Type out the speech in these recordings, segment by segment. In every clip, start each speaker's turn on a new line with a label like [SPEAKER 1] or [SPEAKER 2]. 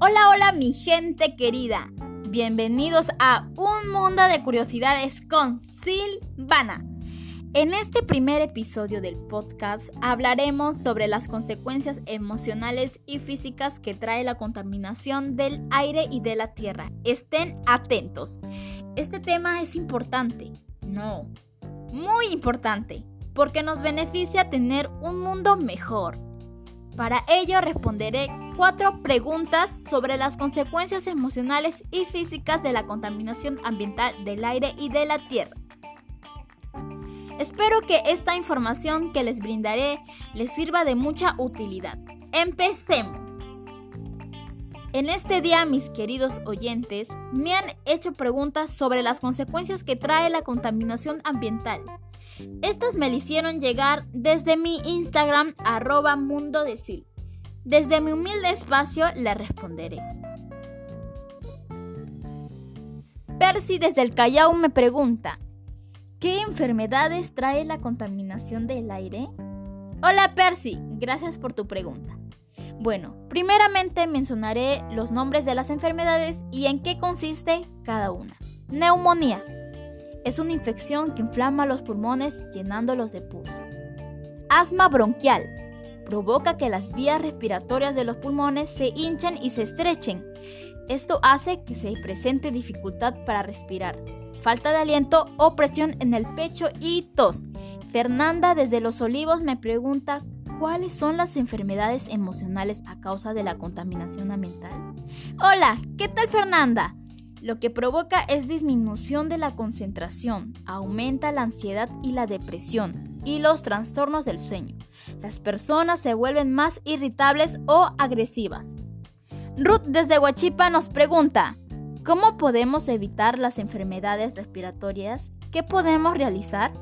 [SPEAKER 1] Hola, hola mi gente querida. Bienvenidos a Un Mundo de Curiosidades con Silvana. En este primer episodio del podcast hablaremos sobre las consecuencias emocionales y físicas que trae la contaminación del aire y de la tierra. Estén atentos. Este tema es importante. No, muy importante, porque nos beneficia tener un mundo mejor. Para ello responderé cuatro preguntas sobre las consecuencias emocionales y físicas de la contaminación ambiental del aire y de la tierra. Espero que esta información que les brindaré les sirva de mucha utilidad. Empecemos. En este día, mis queridos oyentes, me han hecho preguntas sobre las consecuencias que trae la contaminación ambiental. Estas me le hicieron llegar desde mi Instagram arroba mundo. Desde mi humilde espacio le responderé. Percy desde el Callao me pregunta, ¿qué enfermedades trae la contaminación del aire? Hola Percy, gracias por tu pregunta. Bueno, primeramente mencionaré los nombres de las enfermedades y en qué consiste cada una. Neumonía. Es una infección que inflama los pulmones llenándolos de pus. Asma bronquial. Provoca que las vías respiratorias de los pulmones se hinchen y se estrechen. Esto hace que se presente dificultad para respirar, falta de aliento o presión en el pecho y tos. Fernanda desde Los Olivos me pregunta cuáles son las enfermedades emocionales a causa de la contaminación ambiental. Hola, ¿qué tal Fernanda? Lo que provoca es disminución de la concentración, aumenta la ansiedad y la depresión y los trastornos del sueño. Las personas se vuelven más irritables o agresivas. Ruth desde Huachipa nos pregunta, ¿cómo podemos evitar las enfermedades respiratorias? ¿Qué podemos realizar?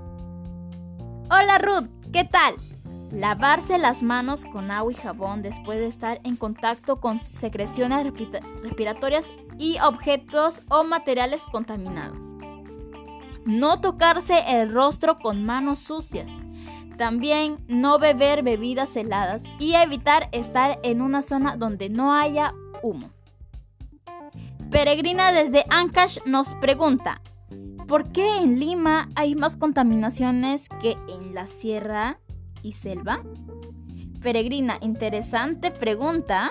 [SPEAKER 1] Hola Ruth, ¿qué tal? Lavarse las manos con agua y jabón después de estar en contacto con secreciones respiratorias y objetos o materiales contaminados. No tocarse el rostro con manos sucias. También no beber bebidas heladas y evitar estar en una zona donde no haya humo. Peregrina desde Ancash nos pregunta, ¿por qué en Lima hay más contaminaciones que en la sierra y selva? Peregrina, interesante pregunta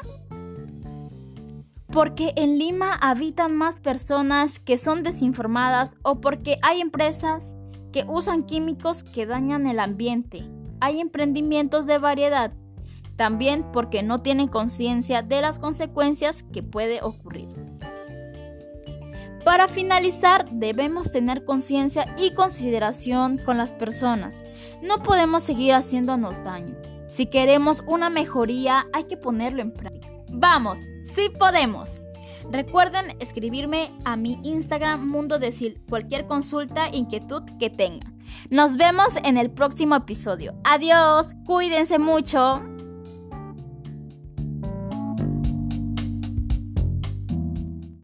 [SPEAKER 1] porque en Lima habitan más personas que son desinformadas o porque hay empresas que usan químicos que dañan el ambiente. Hay emprendimientos de variedad. También porque no tienen conciencia de las consecuencias que puede ocurrir. Para finalizar, debemos tener conciencia y consideración con las personas. No podemos seguir haciéndonos daño. Si queremos una mejoría, hay que ponerlo en práctica. Vamos, sí podemos. Recuerden escribirme a mi Instagram Mundo Decil cualquier consulta, inquietud que tengan. Nos vemos en el próximo episodio. Adiós, cuídense mucho.